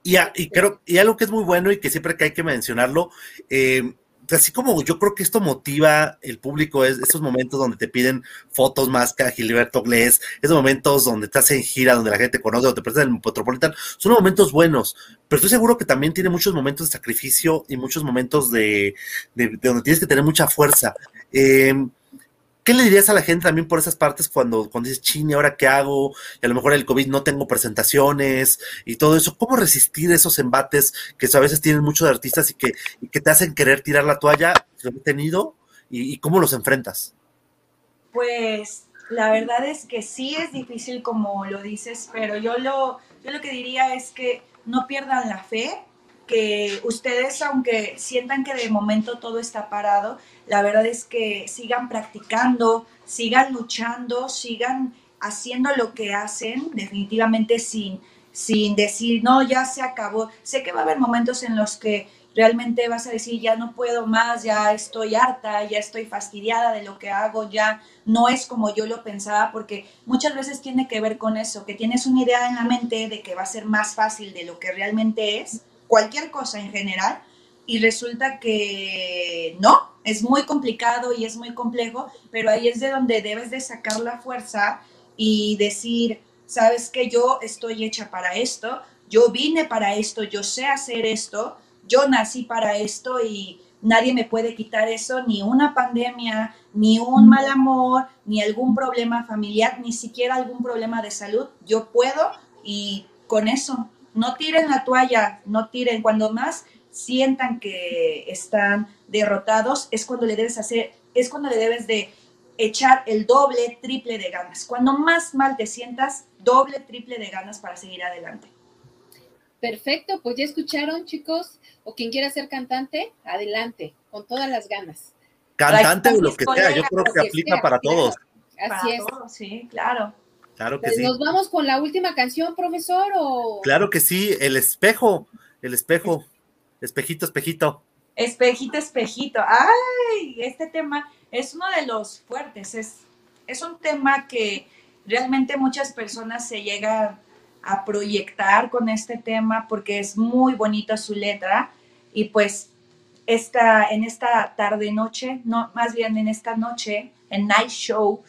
Y, a- y creo, y algo que es muy bueno y que siempre que hay que mencionarlo, eh, así como yo creo que esto motiva el público, es esos momentos donde te piden fotos más que a Gilberto Glés, esos momentos donde estás en gira, donde la gente te conoce, donde te presentan en el Metropolitan, son momentos buenos, pero estoy seguro que también tiene muchos momentos de sacrificio y muchos momentos de, de- de donde tienes que tener mucha fuerza. Eh, ¿Qué le dirías a la gente también por esas partes cuando, cuando dices, chine, ¿ahora qué hago? Y a lo mejor el COVID no tengo presentaciones y todo eso. ¿Cómo resistir esos embates que a veces tienen muchos artistas y que, y que te hacen querer tirar la toalla? ¿Lo he tenido? ¿Y, y cómo los enfrentas? Pues la verdad es que sí es difícil como lo dices, pero yo lo, yo lo que diría es que no pierdan la fe, que ustedes aunque sientan que de momento todo está parado, la verdad es que sigan practicando, sigan luchando, sigan haciendo lo que hacen, definitivamente sin, sin decir, no, ya se acabó. Sé que va a haber momentos en los que realmente vas a decir, ya no puedo más, ya estoy harta, ya estoy fastidiada de lo que hago, ya no es como yo lo pensaba, porque muchas veces tiene que ver con eso, que tienes una idea en la mente de que va a ser más fácil de lo que realmente es, cualquier cosa en general, y resulta que no, es muy complicado y es muy complejo, pero ahí es de donde debes de sacar la fuerza y decir, sabes que yo estoy hecha para esto, yo vine para esto, yo sé hacer esto, yo nací para esto y nadie me puede quitar eso, ni una pandemia, ni un mal amor, ni algún problema familiar, ni siquiera algún problema de salud. Yo puedo y con eso, no tiren la toalla, no tiren. Cuando más sientan que están derrotados, es cuando le debes hacer, es cuando le debes de echar el doble, triple de ganas. Cuando más mal te sientas, doble, triple de ganas para seguir adelante. Perfecto, pues ya escucharon, chicos, o quien quiera ser cantante, adelante, con todas las ganas. Cantante o lo que sea, yo creo que aplica para todos. Así Para es. todos, sí, claro. Claro que eh, sí. ¿Nos vamos con la última canción, profesor? Claro que sí, el espejo, el espejo, espejito, espejito. Espejito, espejito. Ay, este tema es uno de los fuertes, es, es un tema que realmente muchas personas se llegan a proyectar con este tema porque es muy bonita su letra y pues esta, en esta tarde noche, no, más bien en esta noche, en Night Show,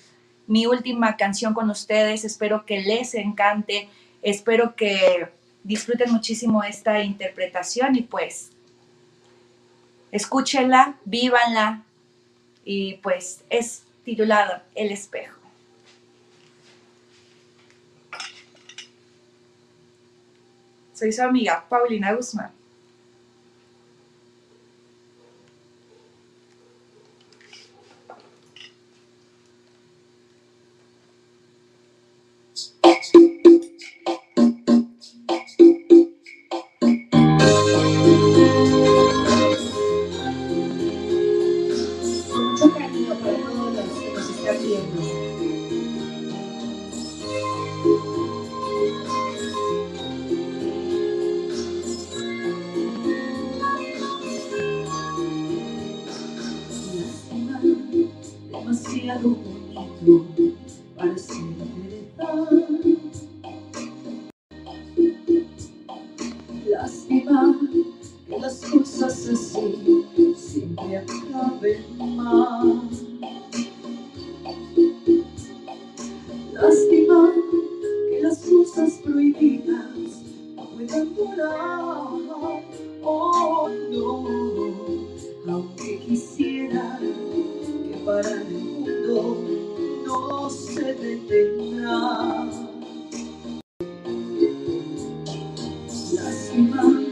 mi última canción con ustedes. Espero que les encante, espero que disfruten muchísimo esta interpretación y pues escúchenla, vívanla y pues es titulada El espejo. Soy su amiga Paulina Guzmán. спасибо.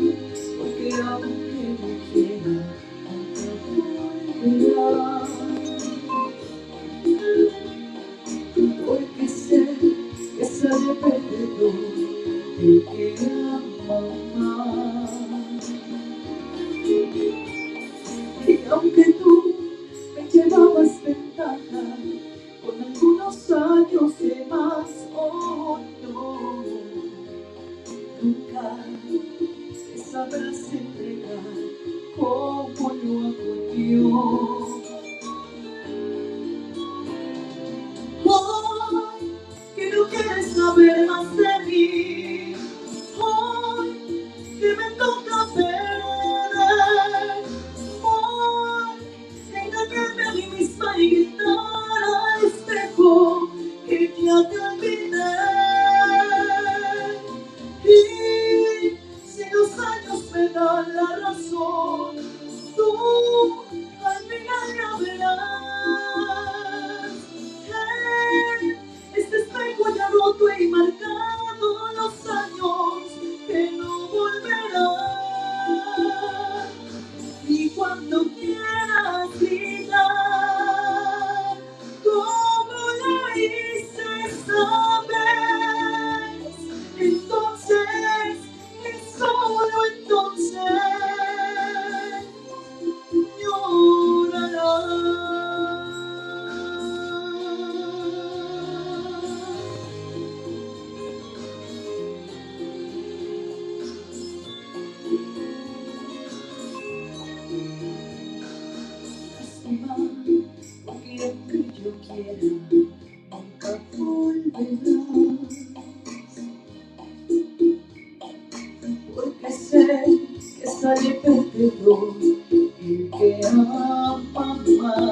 graça de perdedor e que ama mais.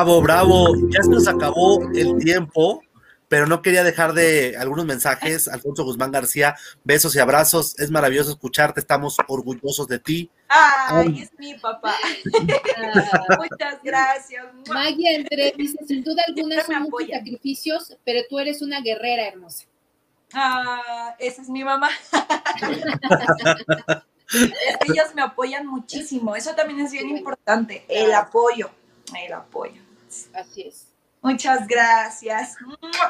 Bravo, bravo. Ya se nos acabó el tiempo, pero no quería dejar de algunos mensajes. Alfonso Guzmán García, besos y abrazos. Es maravilloso escucharte. Estamos orgullosos de ti. Ay, es mi papá. Ah, Muchas gracias. Maggie Andrés dice, sin duda alguna son muchos sacrificios, pero tú eres una guerrera hermosa. Ah, esa es mi mamá. Es que ellos me apoyan muchísimo. Eso también es bien importante. El apoyo. El apoyo. Así es. Muchas gracias.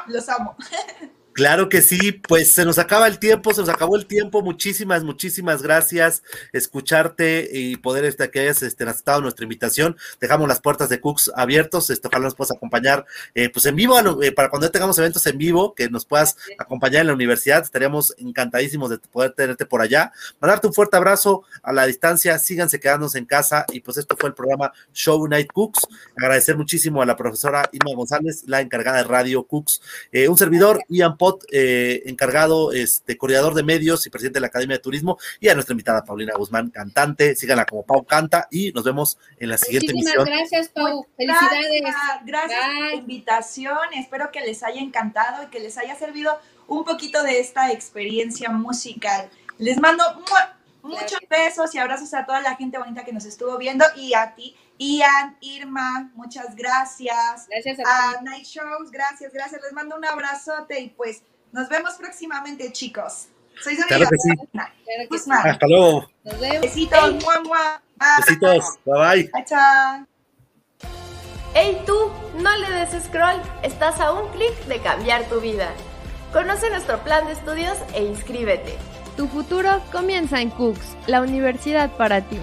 Los amo. Claro que sí, pues se nos acaba el tiempo, se nos acabó el tiempo. Muchísimas, muchísimas gracias. Escucharte y poder este, que hayas este, aceptado nuestra invitación. Dejamos las puertas de Cooks abiertos. Esto, ojalá nos puedas acompañar eh, pues en vivo, eh, para cuando tengamos eventos en vivo, que nos puedas acompañar en la universidad. Estaríamos encantadísimos de poder tenerte por allá. Mandarte un fuerte abrazo a la distancia. Síganse quedándose en casa. Y pues esto fue el programa Show Night Cooks. Agradecer muchísimo a la profesora Irma González, la encargada de Radio Cooks. Eh, un servidor, Ian Pot, eh, encargado, este, coordinador de medios y presidente de la Academia de Turismo, y a nuestra invitada Paulina Guzmán, cantante. Síganla como Pau Canta y nos vemos en la siguiente Muchísimas emisión. gracias, Pau. Felicidades. Gracias, gracias por la invitación. Espero que les haya encantado y que les haya servido un poquito de esta experiencia musical. Les mando muchos besos y abrazos a toda la gente bonita que nos estuvo viendo y a ti, Ian, Irma, muchas gracias. Gracias a A ti. Night Shows, gracias, gracias. Les mando un abrazote y pues nos vemos próximamente, chicos. Soy su Claro sí. Claro que sí. Guzmán. Hasta luego. Nos vemos. Besitos, mua, mua. Bye. Besitos. Bye bye. Chao, chao. Hey tú, no le des scroll, estás a un clic de cambiar tu vida. Conoce nuestro plan de estudios e inscríbete. Tu futuro comienza en Cooks, la universidad para ti.